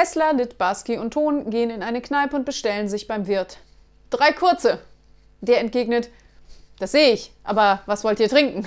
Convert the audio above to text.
Hessler, Litbarski und Ton gehen in eine Kneipe und bestellen sich beim Wirt. Drei kurze. Der entgegnet, das sehe ich, aber was wollt ihr trinken?